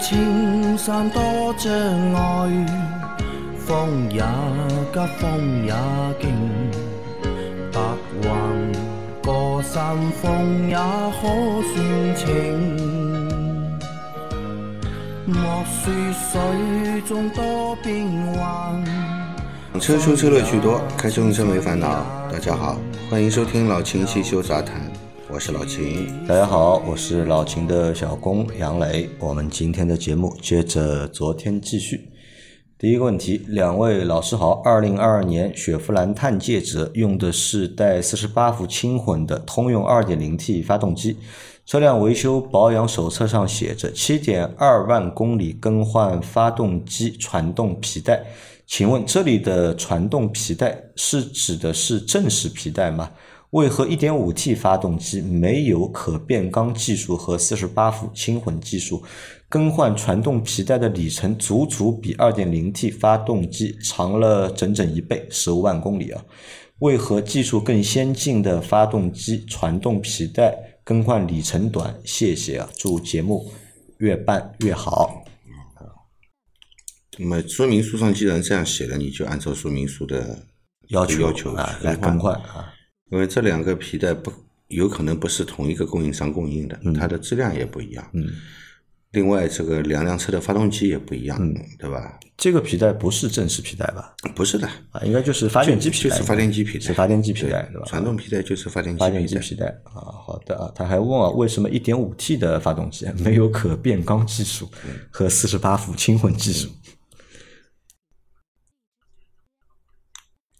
青山多障碍，风也急，风也劲，白云过山峰也可算情。莫说水中多变幻。车出车乐趣多，开车用车没烦恼。大家好，欢迎收听老秦汽修杂谈，我是老秦。大家好，我是老秦的小工杨磊。我们今天的节目接着昨天继续。第一个问题，两位老师好。二零二二年雪佛兰探界者用的是带四十八伏轻混的通用二点零 T 发动机，车辆维修保养手册上写着七点二万公里更换发动机传动皮带。请问这里的传动皮带是指的是正时皮带吗？为何 1.5T 发动机没有可变缸技术和48伏轻混技术？更换传动皮带的里程足足比 2.0T 发动机长了整整一倍，十五万公里啊！为何技术更先进的发动机传动皮带更换里程短？谢谢啊！祝节目越办越好。那么说明书上既然这样写了，你就按照说明书的要求要求啊来更换啊。因为这两个皮带不有可能不是同一个供应商供应的，它的质量也不一样。嗯。另外，这个两辆车的发动机也不一样，嗯对吧？这个皮带不是正式皮带吧？不是的啊，应该就是发电机皮带，就是发电机皮带，是发电机皮带，对吧？传动皮带就是发电机发电机皮带啊。好的啊，他还问啊，为什么 1.5T 的发动机没有可变缸技术和48伏轻混技术？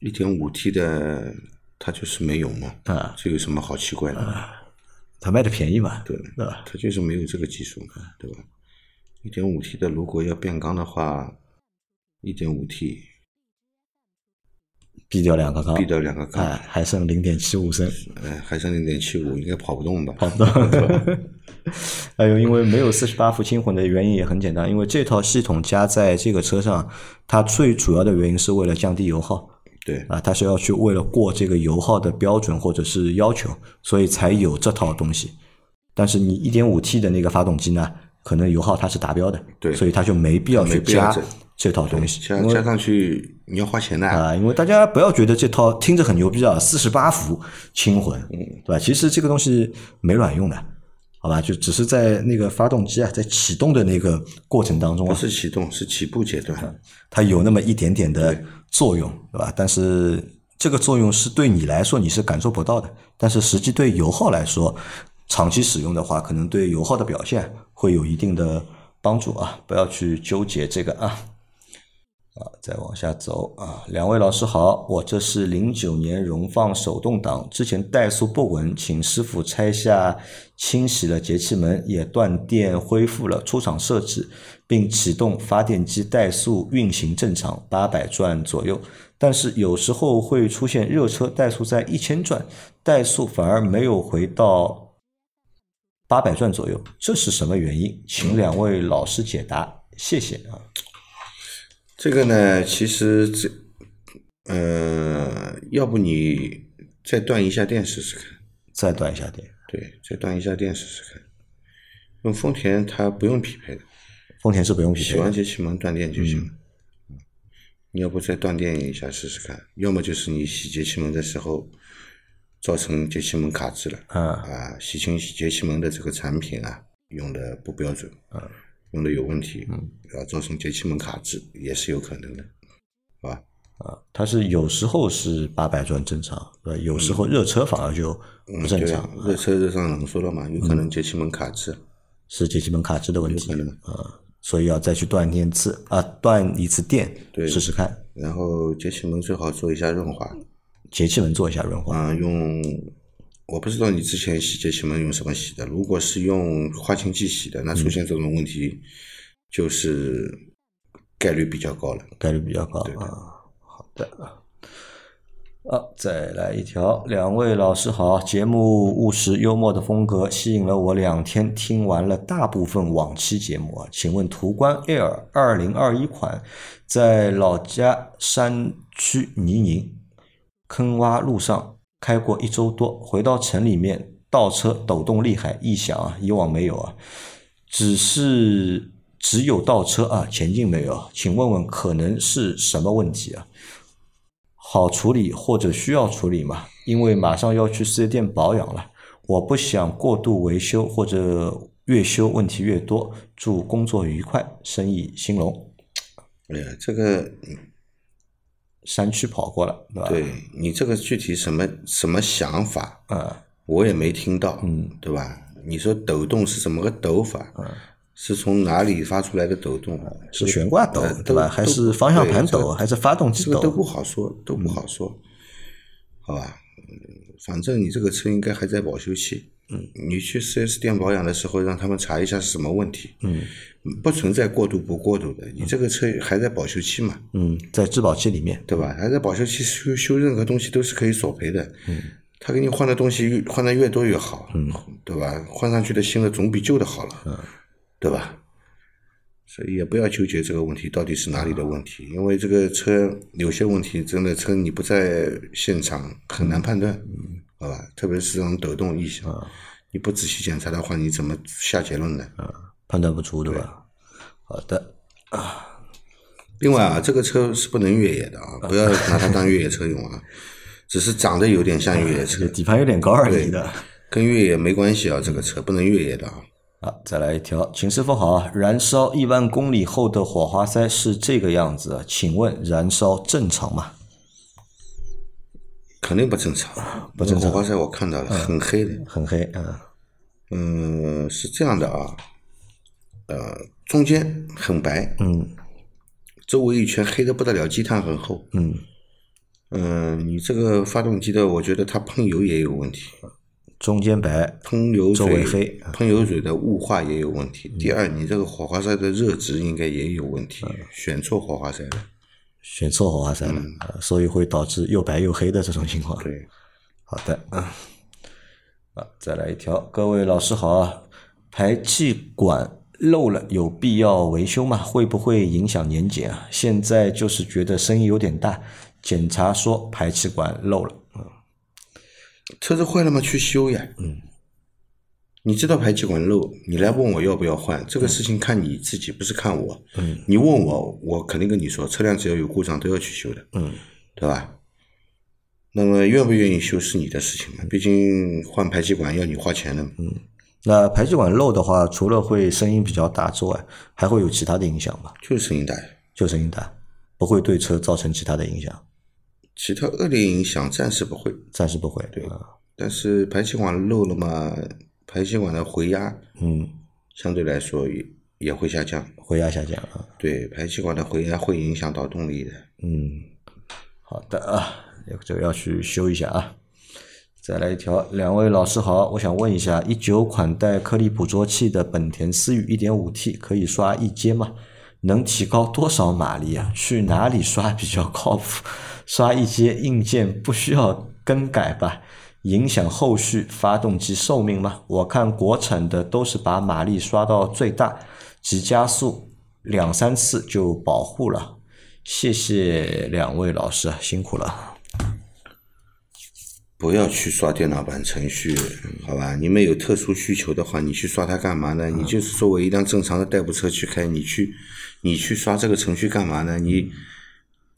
一点五 T 的，它就是没有嘛，啊，这有什么好奇怪的？它卖的便宜嘛，对，对吧？它就是没有这个技术嘛，对吧？一点五 T 的，如果要变缸的话，一点五 T 避掉两个缸，避掉两个缸，哎，还剩零点七五升，哎，还剩零点七五，应该跑不动吧？跑不动，对吧？还有，因为没有四十八伏轻混的原因也很简单，因为这套系统加在这个车上，它最主要的原因是为了降低油耗。对啊，它是要去为了过这个油耗的标准或者是要求，所以才有这套东西。但是你一点五 T 的那个发动机呢，可能油耗它是达标的，对，所以它就没必要去加这套东西。加加上去你要花钱的啊，因为大家不要觉得这套听着很牛逼啊，四十八伏轻混，嗯，对吧？其实这个东西没卵用的。好吧，就只是在那个发动机啊，在启动的那个过程当中啊，不是启动，是起步阶段，它有那么一点点的作用，对吧？但是这个作用是对你来说你是感受不到的，但是实际对油耗来说，长期使用的话，可能对油耗的表现会有一定的帮助啊！不要去纠结这个啊。啊，再往下走啊！两位老师好，我这是零九年荣放手动挡，之前怠速不稳，请师傅拆下清洗了节气门，也断电恢复了出厂设置，并启动发电机怠速运行正常，八百转左右。但是有时候会出现热车怠速在一千转，怠速反而没有回到八百转左右，这是什么原因？请两位老师解答，谢谢啊。这个呢，其实这，呃，要不你再断一下电试试看。再断一下电。对，再断一下电试试看。用丰田它不用匹配的。丰田是不用匹配。洗完节气门断电就行了。嗯。你要不再断电一下试试看？要么就是你洗节气门的时候造成节气门卡滞了。嗯。啊，洗清洗节气门的这个产品啊，用的不标准。嗯。用的有问题，嗯，然后造成节气门卡滞也是有可能的，好吧？啊，它是有时候是八百转正常，对有时候热车反而就不正常。热车热上冷缩了嘛，有可能节气门卡滞，是节气门卡滞的问题，有可能啊，所以要再去断电次啊，断一次电，对，试试看。然后节气门最好做一下润滑，节气门做一下润滑啊，用。我不知道你之前洗节气门用什么洗的，如果是用花清剂洗的，那出现这种问题就是概率比较高了，概率比较高啊。好的，啊，再来一条，两位老师好，节目务实幽默的风格吸引了我两天，听完了大部分往期节目啊，请问途观 L 二零二一款在老家山区泥泞坑洼路上。开过一周多，回到城里面倒车抖动厉害，异响啊！以往没有啊。只是只有倒车啊，前进没有？请问问可能是什么问题啊？好处理或者需要处理吗？因为马上要去四 S 店保养了，我不想过度维修或者越修问题越多。祝工作愉快，生意兴隆。哎呀，这个山区跑过了，对吧？对你这个具体什么什么想法，嗯我也没听到，嗯，对吧？你说抖动是怎么个抖法？嗯，是从哪里发出来的抖动？是悬挂抖呃对吧？还是方向盘抖？这个还是发动机抖？这个都不好说，都不好说，好吧？嗯，反正你这个车应该还在保修期。嗯，你去 4S 店保养的时候，让他们查一下是什么问题。嗯不存在过度不过度的，你这个车还在保修期嘛，嗯，在质保期里面，对吧？还在保修期修修任何东西都是可以索赔的。嗯，他给你换的东西换的越多越好，嗯，对吧？换上去的新的总比旧的好了，嗯，对吧？所以也不要纠结这个问题到底是哪里的问题，因为这个车有些问题真的车你不在现场很难判断，嗯，好吧？特别是这种抖动异响，你不仔细检查的话，你怎么下结论呢？判断不出，对吧？好的啊，另外啊，这个车是不能越野的啊，不要拿它当越野车用啊，只是长得有点像越野车，底盘有点高而已的。跟越野没关系啊，这个车不能越野的啊。好，再来一条，秦师傅好啊！燃烧一万公里后的火花塞是这个样子，请问燃烧正常吗？肯定不正常，不正常。火花塞我看到了，很黑的。很黑，嗯嗯，是这样的啊，呃，中间很白，嗯。周围一圈黑的不得了，积碳很厚。嗯，嗯，你这个发动机的，我觉得它喷油也有问题，中间白，喷油周围嘴黑喷油嘴的雾化也有问题。第二，你这个火花塞的热值应该也有问题，选错火花塞了。选错火花塞了，呃所以会导致又白又黑的这种情况。对，好的，嗯，啊，再来一条，各位老师好啊，排气管漏了有必要维修吗？会不会影响年检啊？现在就是觉得声音有点大，检查说排气管漏了，车子坏了嘛，去修呀。嗯，你知道排气管漏，你来问我要不要换，这个事情看你自己，不是看我。嗯，你问我，我肯定跟你说，车辆只要有故障都要去修的。嗯，对吧？那么愿不愿意修是你的事情嘛，毕竟换排气管要你花钱的嘛。嗯，那排气管漏的话，除了会声音比较大之外，还会有其他的影响吗？就是声音大呀。就声音大，不会对车造成其他的影响，其他恶劣影响暂时不会，暂时不会。对吧但是排气管漏了嘛，排气管的回压嗯，相对来说也也会下降。回压下降啊。对，排气管的回压会影响到动力的。嗯，好的啊，这个要去修一下啊。再来一条，两位老师好，我想问一下，一九款带颗粒捕捉器的本田思域一点五 T 可以刷一阶吗？能提高多少马力啊？去哪里刷比较靠谱？刷一阶硬件不需要更改吧？影响后续发动机寿命吗？我看国产的都是把马力刷到最大，急加速两三次就保护了。谢谢两位老师，啊，辛苦了。不要去刷电脑版程序，好吧？你们有特殊需求的话，你去刷它干嘛呢？你就是作为一辆正常的代步车去开，你去你去刷这个程序干嘛呢？你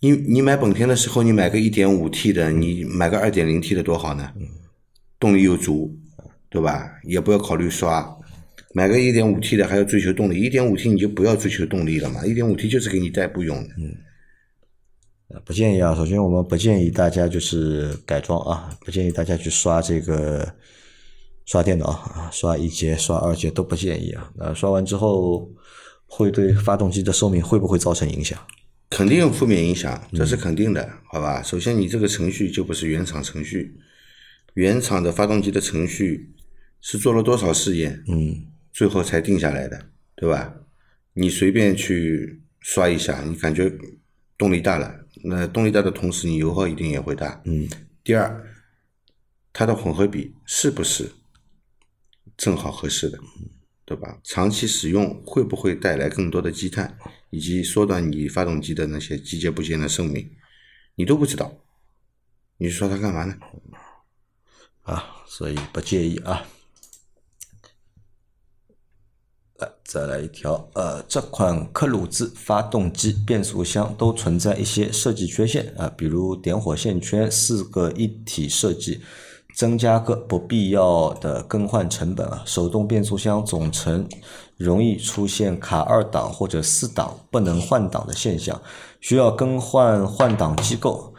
你你买本田的时候，你买个一点五 T 的，你买个二点零 T 的多好呢？动力又足，对吧？也不要考虑刷，买个一点五 T 的还要追求动力，一点五 T 你就不要追求动力了嘛，一点五 T 就是给你代步用的。呃不建议啊，首先我们不建议大家就是改装啊，不建议大家去刷这个刷电脑啊，刷一节、刷二节都不建议啊。那刷完之后会对发动机的寿命会不会造成影响？肯定有负面影响，这是肯定的，好吧？首先，你这个程序就不是原厂程序，原厂的发动机的程序是做了多少试验，嗯最后才定下来的，对吧？你随便去刷一下，你感觉动力大了，那动力大的同时，你油耗一定也会大。嗯第二，它的混合比是不是正好合适的，对吧？长期使用会不会带来更多的积碳，以及缩短你发动机的那些机械部件的寿命，你都不知道，你说它干嘛呢？啊，所以不建议啊。呃，再来一条，呃，这款科鲁兹发动机、变速箱都存在一些设计缺陷啊，比如点火线圈四个一体设计，增加个不必要的更换成本啊。手动变速箱总成容易出现卡二档或者四档不能换挡的现象，需要更换换挡机构。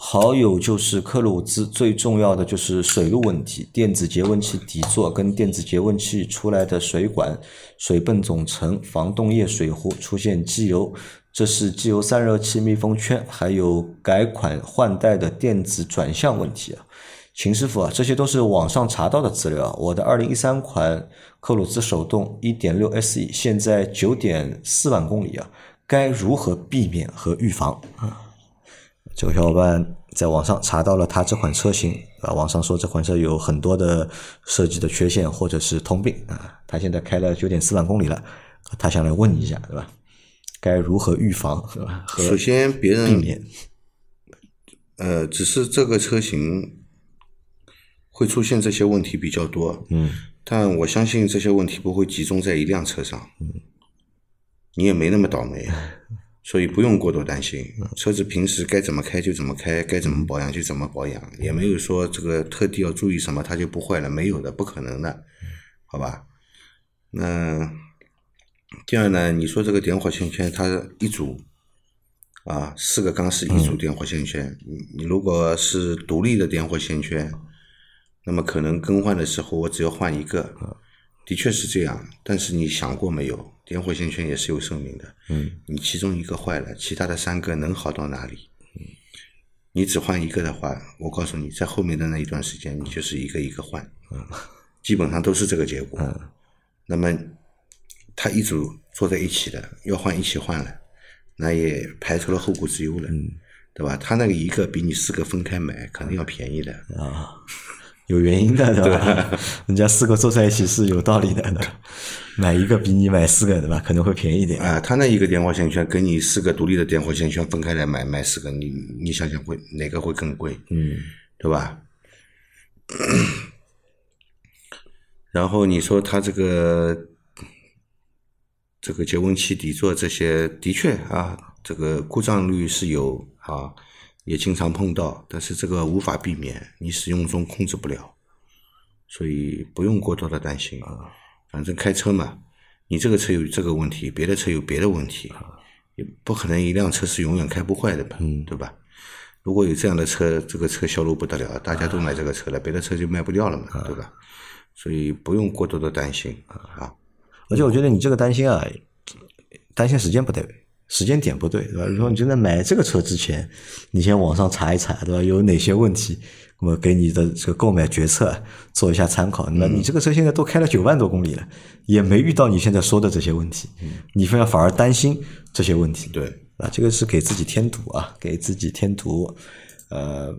好友就是科鲁兹，最重要的就是水路问题，电子节温器底座跟电子节温器出来的水管、水泵总成、防冻液水壶出现机油，这是机油散热器密封圈，还有改款换代的电子转向问题啊。秦师傅啊，这些都是网上查到的资料。我的二零一三款科鲁兹手动一点六 SE 现在九点四万公里啊，该如何避免和预防啊？这个小伙伴在网上查到了他这款车型啊，网上说这款车有很多的设计的缺陷或者是通病啊。他现在开了九点四万公里了，他想来问你一下，对吧？该如何预防，对吧？首先，别人避免，呃，只是这个车型会出现这些问题比较多，嗯，但我相信这些问题不会集中在一辆车上，嗯，你也没那么倒霉，所以不用过多担心。车子平时该怎么开就怎么开，该怎么保养就怎么保养，也没有说这个特地要注意什么它就不坏了，没有的，不可能的，好吧？那第二呢？你说这个点火线圈它一组啊，四个缸是一组点火线圈，你你如果是独立的点火线圈，那么可能更换的时候我只要换一个，的确是这样。但是你想过没有，点火线圈也是有寿命的。嗯，你其中一个坏了，其他的三个能好到哪里？你只换一个的话，我告诉你，在后面的那一段时间，你就是一个一个换，嗯基本上都是这个结果。嗯那么他一组坐在一起的，要换一起换了，那也排除了后顾之忧了，嗯对吧？他那个一个比你四个分开买肯定要便宜的。啊，有原因的，对吧？人家四个坐在一起是有道理的，买一个比你买四个，对吧？可能会便宜一点。啊，他那一个点火线圈跟你四个独立的点火线圈分开来买，买四个，你你想想会哪个会更贵？嗯对吧？然后你说他这个这个节温器底座这些，的确啊，这个故障率是有啊，也经常碰到，但是这个无法避免，你使用中控制不了，所以不用过多的担心啊。反正开车嘛，你这个车有这个问题，别的车有别的问题，也不可能一辆车是永远开不坏的吧？对吧？如果有这样的车，这个车销路不得了，大家都买这个车了，别的车就卖不掉了嘛，对吧？所以不用过多的担心啊。而且我觉得你这个担心啊，担心时间不对，时间点不对，对吧？如果你真的买这个车之前，你先网上查一查，对吧？有哪些问题，那么给你的这个购买决策做一下参考。那你这个车现在都开了九万多公里了，也没遇到你现在说的这些问题，你反而反而担心这些问题，对，啊，这个是给自己添堵啊，给自己添堵。呃，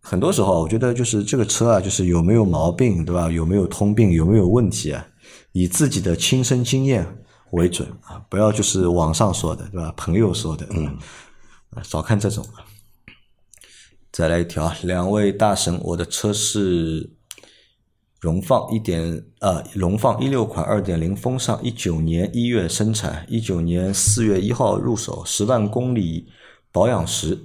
很多时候我觉得就是这个车啊，就是有没有毛病，对吧？有没有通病，有没有问题啊？以自己的亲身经验为准啊，不要就是网上说的，对吧？朋友说的，嗯，啊，少看这种。再来一条啊，两位大神，我的车是荣放一点呃，荣放一六款二点零风尚，一九年一月生产，一九年四月一号入手，十万公里保养时，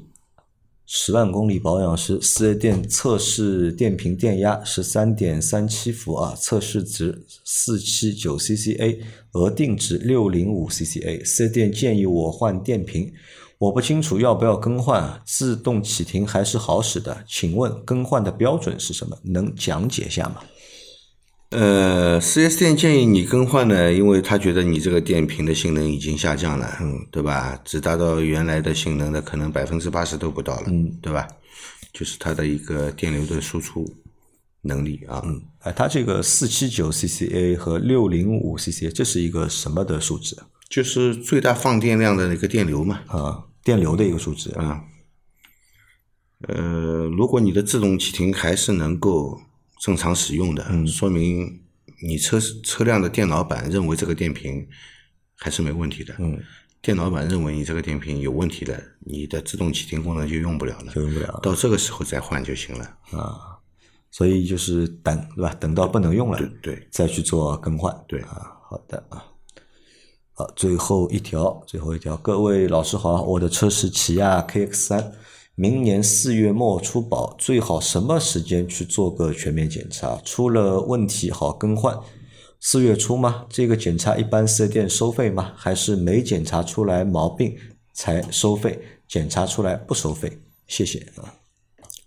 十万公里保养时，四 S 店测试电瓶电压十三点三七伏啊，测试值四七九 CCA，额定值六零五 CCA，四 S 店建议我换电瓶。我不清楚要不要更换，自动启停还是好使的？请问更换的标准是什么？能讲解下吗？呃，四 S 店建议你更换呢，因为他觉得你这个电瓶的性能已经下降了，嗯，对吧？只达到原来的性能的可能百分之八十都不到了，嗯，对吧？就是它的一个电流的输出能力啊，嗯，哎，它这个四七九 CCA 和六零五 CCA，这是一个什么的数值就是最大放电量的那个电流嘛，啊？电流的一个数值啊，呃，如果你的自动启停还是能够正常使用的，说明你车车辆的电脑板认为这个电瓶还是没问题的。嗯，电脑板认为你这个电瓶有问题的，你的自动启停功能就用不了了，就用不了到这个时候再换就行了。啊。所以就是等对吧？等到不能用了，对对再去做更换。对啊，好的啊。好，最后一条，最后一条，各位老师好，我的车是起亚 KX 三，明年四月末出保，最好什么时间去做个全面检查？出了问题好更换。四月初吗？这个检查一般四 S 店收费吗？还是没检查出来毛病才收费？检查出来不收费？谢谢啊。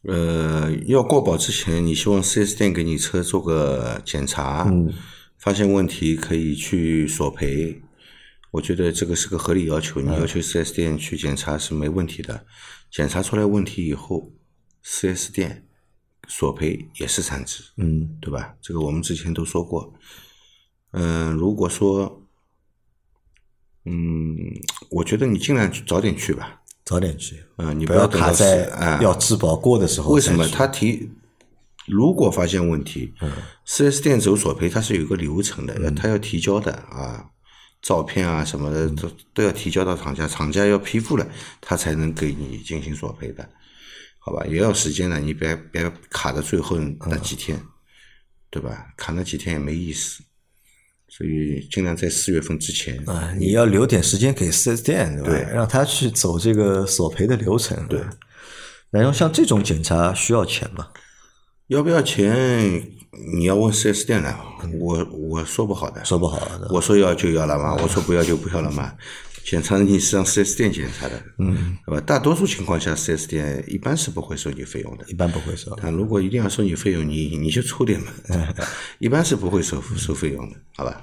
呃，要过保之前，你希望四 S 店给你车做个检查，嗯发现问题可以去索赔。我觉得这个是个合理要求，你要求 4S 店去检查是没问题的。检查出来问题以后，4S 店索赔也是产值，嗯对吧？这个我们之前都说过。嗯、如果说，嗯，我觉得你尽量去早点去吧。早点去，嗯、你不要卡在要质保过的时候为什么他提？如果发现问题，四 S 店走索赔，它是有一个流程的，要他要提交的啊，照片啊什么的都都要提交到厂家，厂家要批复了，他才能给你进行索赔的，好吧？也要时间的，你别别卡在最后那几天，对吧？卡那几天也没意思，所以尽量在四月份之前，啊，你要留点时间给四 S 店，对吧？对让他去走这个索赔的流程。对，然后像这种检查需要钱吗？要不要钱？你要问四 S 店了，我我说不好的，说不好的。我说要就要了嘛，我说不要就不要了嘛。检查你是让四 S 店检查的，嗯，对吧？大多数情况下，四 S 店一般是不会收你费用的。一般不会收。但如果一定要收你费用，你你就出点嘛，一般是不会收收费用的，好吧？